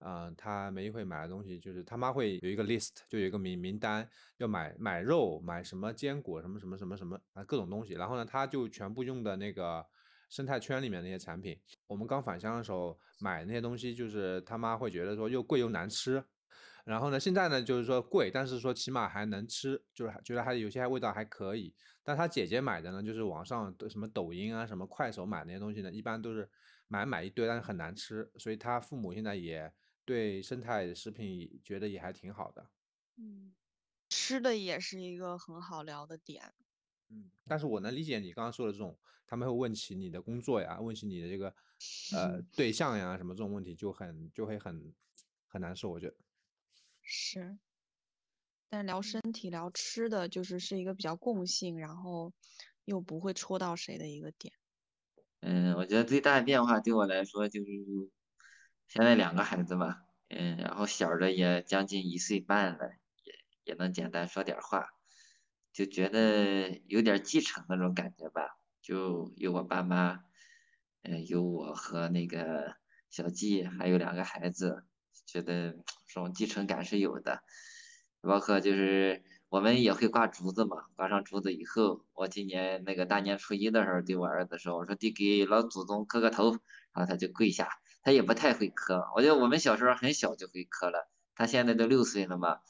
嗯，他每一回买的东西，就是他妈会有一个 list，就有一个名名单，要买买肉，买什么坚果，什么什么什么什么啊，各种东西。然后呢，他就全部用的那个生态圈里面那些产品。我们刚返乡的时候买那些东西，就是他妈会觉得说又贵又难吃。然后呢，现在呢就是说贵，但是说起码还能吃，就是觉得还有些味道还可以。但他姐姐买的呢，就是网上的什么抖音啊、什么快手买那些东西呢，一般都是买买一堆，但是很难吃。所以他父母现在也。对生态食品觉得也还挺好的，嗯，吃的也是一个很好聊的点，嗯，但是我能理解你刚刚说的这种，他们会问起你的工作呀，问起你的这个呃对象呀什么这种问题就很就会很很难受，我觉得。是，但聊身体聊吃的就是是一个比较共性，然后又不会戳到谁的一个点，嗯，我觉得最大的变化对我来说就是。现在两个孩子嘛，嗯，然后小的也将近一岁半了，也也能简单说点话，就觉得有点继承那种感觉吧。就有我爸妈，嗯，有我和那个小季，还有两个孩子，觉得这种继承感是有的。包括就是我们也会挂竹子嘛，挂上竹子以后，我今年那个大年初一的时候对我儿子说，我说得给老祖宗磕个头，然后他就跪下。他也不太会磕，我觉得我们小时候很小就会磕了，他现在都六岁了嘛，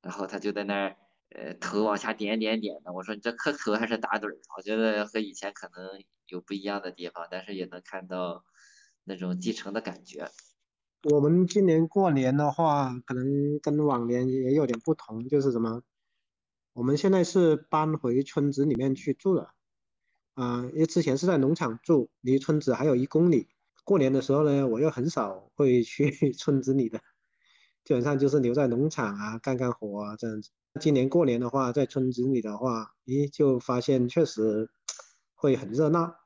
然后他就在那儿，呃，头往下点点点的。我说你这磕头还是打盹儿？我觉得和以前可能有不一样的地方，但是也能看到那种继承的感觉。我们今年过年的话，可能跟往年也有点不同，就是什么？我们现在是搬回村子里面去住了，啊，因为之前是在农场住，离村子还有一公里。过年的时候呢，我又很少会去 村子里的，基本上就是留在农场啊，干干活啊这样子。今年过年的话，在村子里的话，咦，就发现确实会很热闹，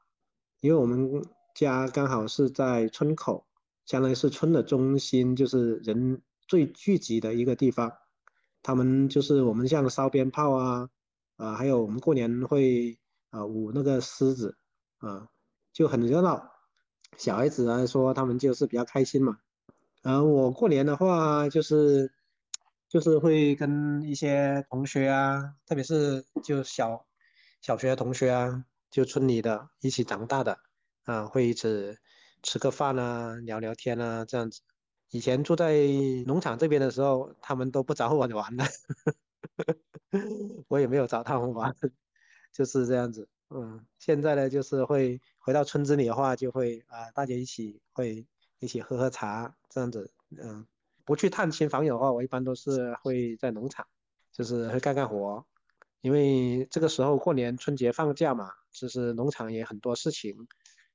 因为我们家刚好是在村口，相当于是村的中心，就是人最聚集的一个地方。他们就是我们像烧鞭炮啊，啊，还有我们过年会啊舞那个狮子啊，就很热闹。小孩子来说，他们就是比较开心嘛。然后我过年的话，就是就是会跟一些同学啊，特别是就小小学同学啊，就村里的一起长大的啊，会一起吃个饭啊，聊聊天啊，这样子。以前住在农场这边的时候，他们都不找我玩的，我也没有找他们玩，就是这样子。嗯，现在呢，就是会回到村子里的话，就会啊，大家一起会一起喝喝茶这样子。嗯，不去探亲访友的话，我一般都是会在农场，就是会干干活。因为这个时候过年春节放假嘛，其实农场也很多事情，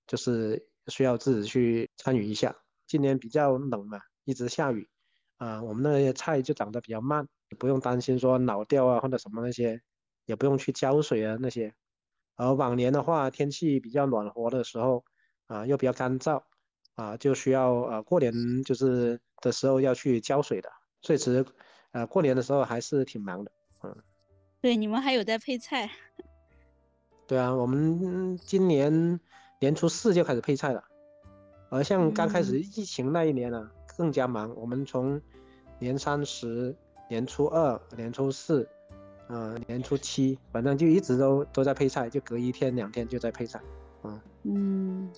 就是需要自己去参与一下。今年比较冷嘛，一直下雨，啊，我们那些菜就长得比较慢，不用担心说老掉啊或者什么那些，也不用去浇水啊那些。而往年的话，天气比较暖和的时候，啊，又比较干燥，啊，就需要呃过年就是的时候要去浇水的，所以其实呃过年的时候还是挺忙的，嗯。对，你们还有在配菜。对啊，我们今年年初四就开始配菜了，而像刚开始疫情那一年呢，更加忙。我们从年三十、年初二、年初四，呃，年初七，反正就一直都都在配菜，就隔一天两天就在配菜。嗯嗯，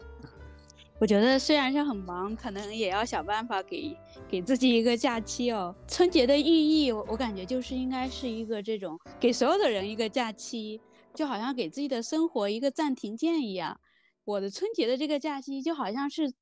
我觉得虽然是很忙，可能也要想办法给给自己一个假期哦。春节的意义，我我感觉就是应该是一个这种给所有的人一个假期。就好像给自己的生活一个暂停键一样，我的春节的这个假期就好像是，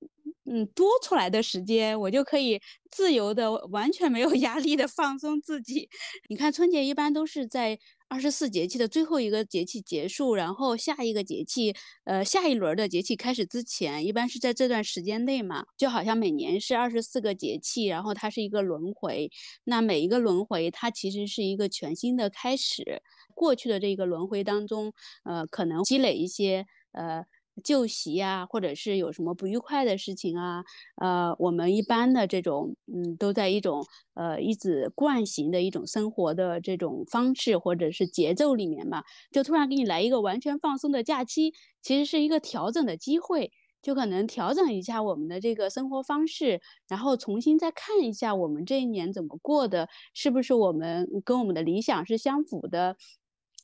嗯，多出来的时间，我就可以自由的、完全没有 压力的放松自己。你看，春节一般都是在二十四节气的最后一个节气结束，然后下一个节气，呃，下一轮的节气开始之前，一般是在这段时间内嘛。就好像每年是二十四个节气，然后它是一个轮回，那每一个轮回它其实是一个全新的开始。过去的这个轮回当中，呃，可能积累一些呃旧习啊，或者是有什么不愉快的事情啊，呃，我们一般的这种，嗯，都在一种呃一直惯行的一种生活的这种方式或者是节奏里面嘛，就突然给你来一个完全放松的假期，其实是一个调整的机会，就可能调整一下我们的这个生活方式，然后重新再看一下我们这一年怎么过的，是不是我们跟我们的理想是相符的。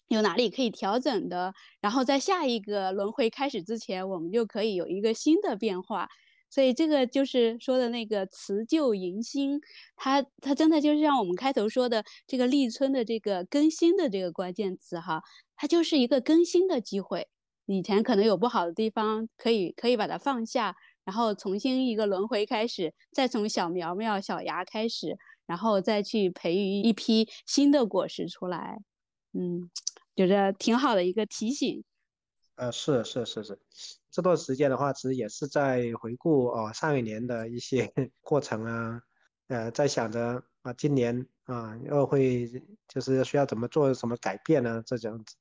有哪里可以调整的？然后在下一个轮回开始之前，我们就可以有一个新的变化。所以这个就是说的那个辞旧迎新，它它真的就是像我们开头说的这个立春的这个更新的这个关键词哈，它就是一个更新的机会。以前可能有不好的地方，可以可以把它放下，然后重新一个轮回开始，再从小苗苗、小芽开始，然后再去培育一批新的果实出来。嗯。觉得挺好的一个提醒，呃，是是是是，这段时间的话，其实也是在回顾哦上一年的一些 过程啊，呃，在想着啊今年啊又会就是需要怎么做什么改变呢？这样子，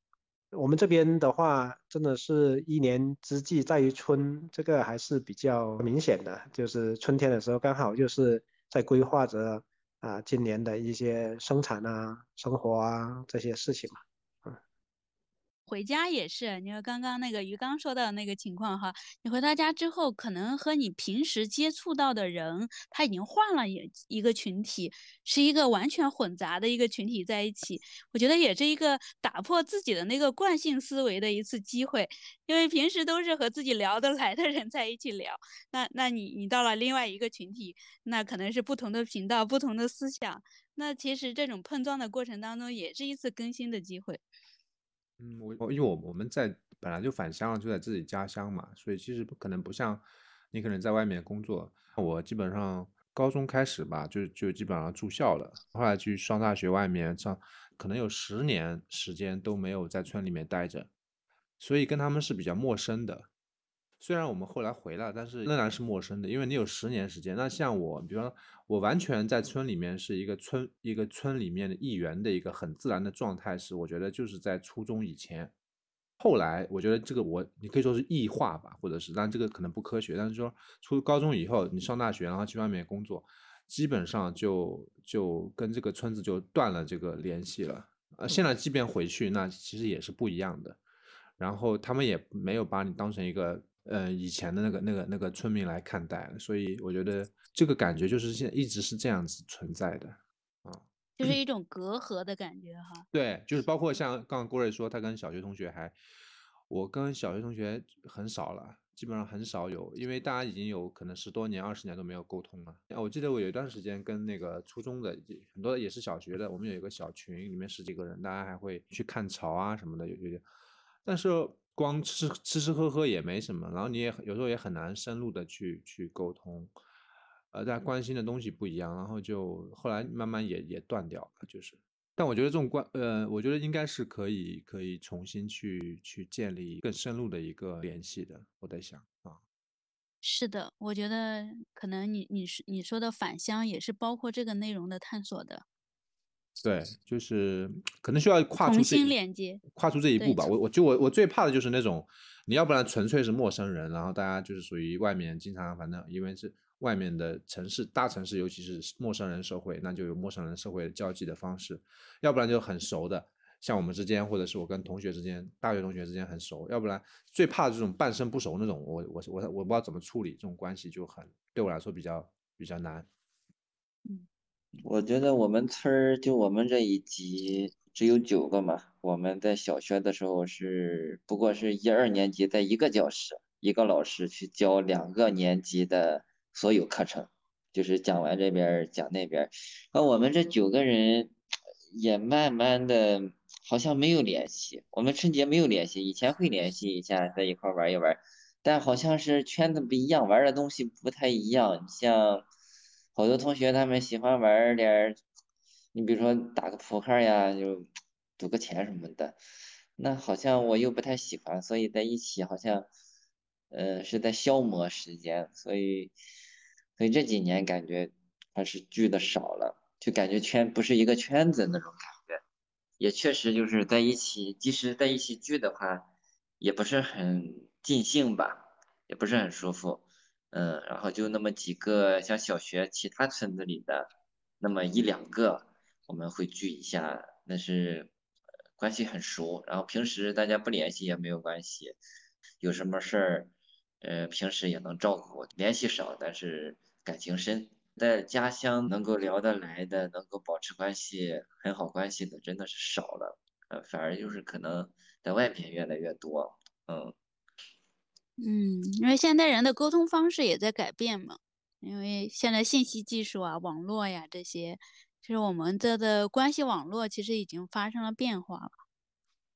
我们这边的话，真的是一年之计在于春，这个还是比较明显的，就是春天的时候刚好就是在规划着啊今年的一些生产啊、生活啊这些事情嘛。回家也是，你说刚刚那个鱼刚说到的那个情况哈，你回到家之后，可能和你平时接触到的人他已经换了一一个群体，是一个完全混杂的一个群体在一起。我觉得也是一个打破自己的那个惯性思维的一次机会，因为平时都是和自己聊得来的人在一起聊，那那你你到了另外一个群体，那可能是不同的频道、不同的思想，那其实这种碰撞的过程当中，也是一次更新的机会。嗯，我因为我我们在本来就返乡了，就在自己家乡嘛，所以其实不可能不像你可能在外面工作。我基本上高中开始吧，就就基本上住校了，后来去上大学，外面上可能有十年时间都没有在村里面待着，所以跟他们是比较陌生的。虽然我们后来回来，但是仍然是陌生的，因为你有十年时间。那像我，比方，我完全在村里面是一个村一个村里面的一员的一个很自然的状态，是我觉得就是在初中以前。后来我觉得这个我你可以说是异化吧，或者是，但这个可能不科学。但是说初高中以后，你上大学，然后去外面工作，基本上就就跟这个村子就断了这个联系了。呃，现在即便回去，那其实也是不一样的。然后他们也没有把你当成一个。呃，以前的那个、那个、那个村民来看待，所以我觉得这个感觉就是现一直是这样子存在的，啊，就是一种隔阂的感觉哈。对，就是包括像刚刚郭瑞说，他跟小学同学还，我跟小学同学很少了，基本上很少有，因为大家已经有可能十多年、二十年都没有沟通了。我记得我有一段时间跟那个初中的很多也是小学的，我们有一个小群，里面十几个人，大家还会去看潮啊什么的，有有点，但是。光吃吃吃喝喝也没什么，然后你也有时候也很难深入的去去沟通，呃，大家关心的东西不一样，然后就后来慢慢也也断掉了，就是。但我觉得这种关，呃，我觉得应该是可以可以重新去去建立更深入的一个联系的，我在想啊。是的，我觉得可能你你是你说的返乡也是包括这个内容的探索的。对，就是可能需要跨出重新连接，跨出这一步吧。我我就我我最怕的就是那种，你要不然纯粹是陌生人，然后大家就是属于外面经常反正因为是外面的城市大城市，尤其是陌生人社会，那就有陌生人社会交际的方式，要不然就很熟的。像我们之间，或者是我跟同学之间，大学同学之间很熟，要不然最怕这种半生不熟那种，我我我我不知道怎么处理这种关系，就很对我来说比较比较难。嗯，我觉得我们村儿就我们这一级只有九个嘛，我们在小学的时候是不过是一二年级在一个教室，一个老师去教两个年级的所有课程，就是讲完这边讲那边，那我们这九个人也慢慢的。好像没有联系，我们春节没有联系，以前会联系一下，在一块玩一玩，但好像是圈子不一样，玩的东西不太一样。像好多同学他们喜欢玩点，你比如说打个扑克呀，就赌个钱什么的，那好像我又不太喜欢，所以在一起好像，呃，是在消磨时间，所以，所以这几年感觉还是聚的少了，就感觉圈不是一个圈子那种感觉。也确实就是在一起，即使在一起聚的话，也不是很尽兴吧，也不是很舒服。嗯，然后就那么几个，像小学其他村子里的那么一两个，我们会聚一下，那是关系很熟。然后平时大家不联系也没有关系，有什么事儿，呃，平时也能照顾。联系少，但是感情深。在家乡能够聊得来的，能够保持关系很好关系的，真的是少了。呃，反而就是可能在外面越来越多。嗯嗯，因为现代人的沟通方式也在改变嘛，因为现在信息技术啊、网络呀这些，其实我们这的关系网络其实已经发生了变化了。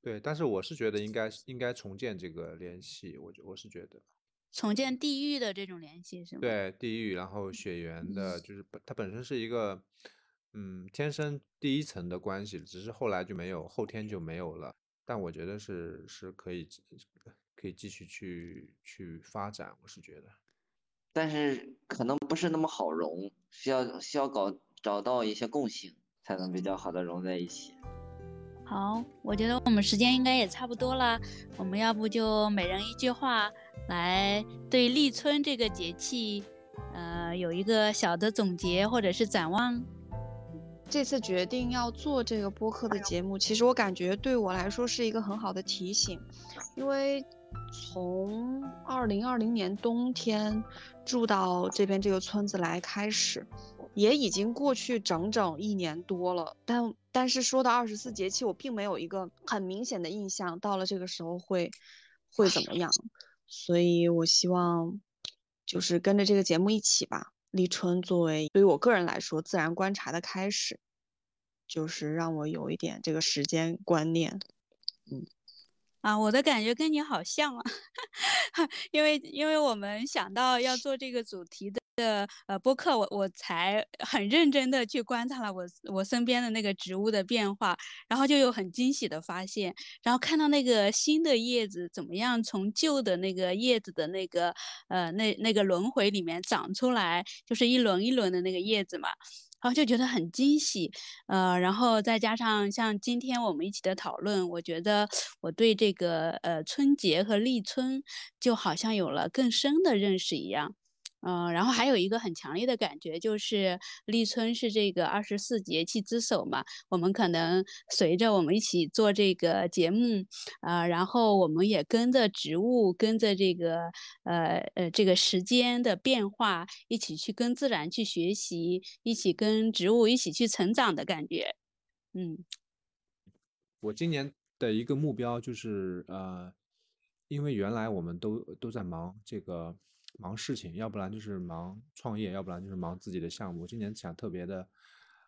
对，但是我是觉得应该应该重建这个联系，我我是觉得。重建地域的这种联系是吗？对，地域，然后血缘的，就是本它本身是一个，嗯，天生第一层的关系，只是后来就没有，后天就没有了。但我觉得是是可以可以继续去去发展，我是觉得。但是可能不是那么好融，需要需要搞找到一些共性，才能比较好的融在一起。好，我觉得我们时间应该也差不多了，我们要不就每人一句话。来对立春这个节气，呃，有一个小的总结或者是展望。这次决定要做这个播客的节目，其实我感觉对我来说是一个很好的提醒，因为从二零二零年冬天住到这边这个村子来开始，也已经过去整整一年多了。但但是说到二十四节气，我并没有一个很明显的印象，到了这个时候会会怎么样。所以，我希望就是跟着这个节目一起吧。立春作为对于我个人来说，自然观察的开始，就是让我有一点这个时间观念。嗯，啊，我的感觉跟你好像啊，因为因为我们想到要做这个主题的。的呃播客，我我才很认真的去观察了我我身边的那个植物的变化，然后就有很惊喜的发现，然后看到那个新的叶子怎么样从旧的那个叶子的那个呃那那个轮回里面长出来，就是一轮一轮的那个叶子嘛，然后就觉得很惊喜，呃，然后再加上像今天我们一起的讨论，我觉得我对这个呃春节和立春就好像有了更深的认识一样。嗯，然后还有一个很强烈的感觉，就是立春是这个二十四节气之首嘛。我们可能随着我们一起做这个节目，啊，然后我们也跟着植物，跟着这个呃呃这个时间的变化，一起去跟自然去学习，一起跟植物一起去成长的感觉。嗯，我今年的一个目标就是呃，因为原来我们都都在忙这个。忙事情，要不然就是忙创业，要不然就是忙自己的项目。今年想特别的，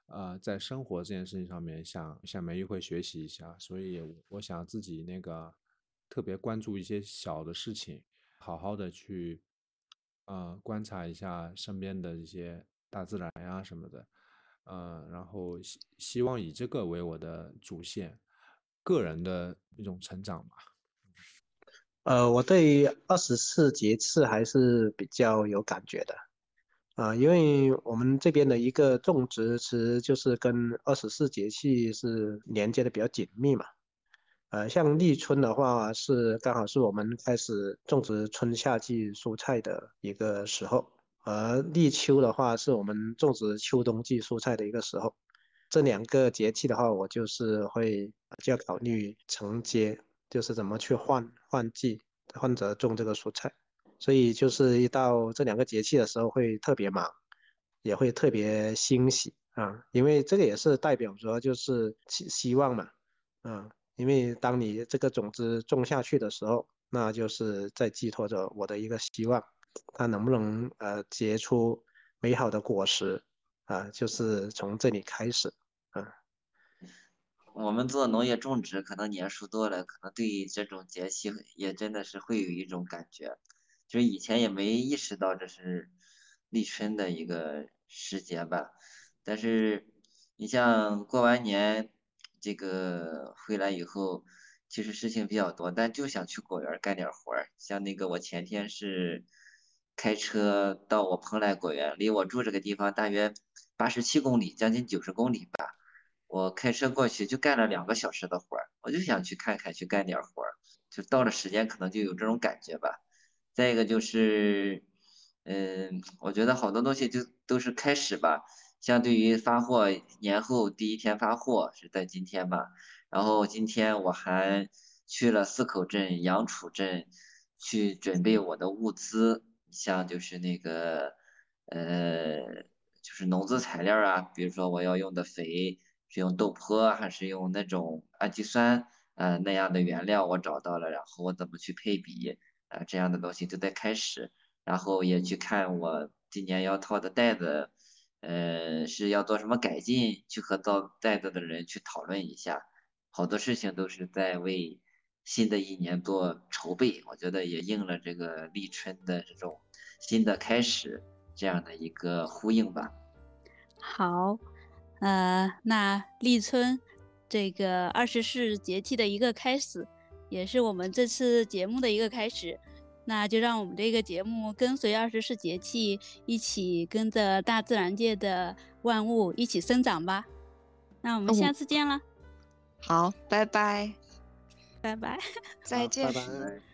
呃，在生活这件事情上面，想向梅玉会学习一下，所以我想自己那个特别关注一些小的事情，好好的去，呃，观察一下身边的一些大自然呀什么的，呃，然后希希望以这个为我的主线，个人的一种成长吧。呃，我对二十四节气还是比较有感觉的，啊，因为我们这边的一个种植其实就是跟二十四节气是连接的比较紧密嘛。呃，像立春的话是刚好是我们开始种植春夏季蔬菜的一个时候，而立秋的话是我们种植秋冬季蔬菜的一个时候。这两个节气的话，我就是会就要考虑承接。就是怎么去换换季，换着种这个蔬菜，所以就是一到这两个节气的时候会特别忙，也会特别欣喜啊，因为这个也是代表着就是希希望嘛，啊，因为当你这个种子种下去的时候，那就是在寄托着我的一个希望，它能不能呃结出美好的果实啊，就是从这里开始。我们做农业种植，可能年数多了，可能对这种节气也真的是会有一种感觉，就是以前也没意识到这是立春的一个时节吧。但是你像过完年这个回来以后，其实事情比较多，但就想去果园干点活儿。像那个我前天是开车到我蓬莱果园，离我住这个地方大约八十七公里，将近九十公里吧。我开车过去就干了两个小时的活儿，我就想去看看，去干点活儿，就到了时间可能就有这种感觉吧。再一个就是，嗯，我觉得好多东西就都是开始吧。相对于发货，年后第一天发货是在今天吧。然后今天我还去了四口镇、杨楚镇，去准备我的物资，像就是那个，呃，就是农资材料啊，比如说我要用的肥。是用豆粕还是用那种氨基酸，呃那样的原料我找到了，然后我怎么去配比，啊这样的东西都在开始，然后也去看我今年要套的袋子，呃是要做什么改进，去和造袋子的人去讨论一下，好多事情都是在为新的一年做筹备，我觉得也应了这个立春的这种新的开始这样的一个呼应吧。好。呃，那立春这个二十四节气的一个开始，也是我们这次节目的一个开始。那就让我们这个节目跟随二十四节气，一起跟着大自然界的万物一起生长吧。那我们下次见了。好，拜拜，拜拜，再见。拜拜。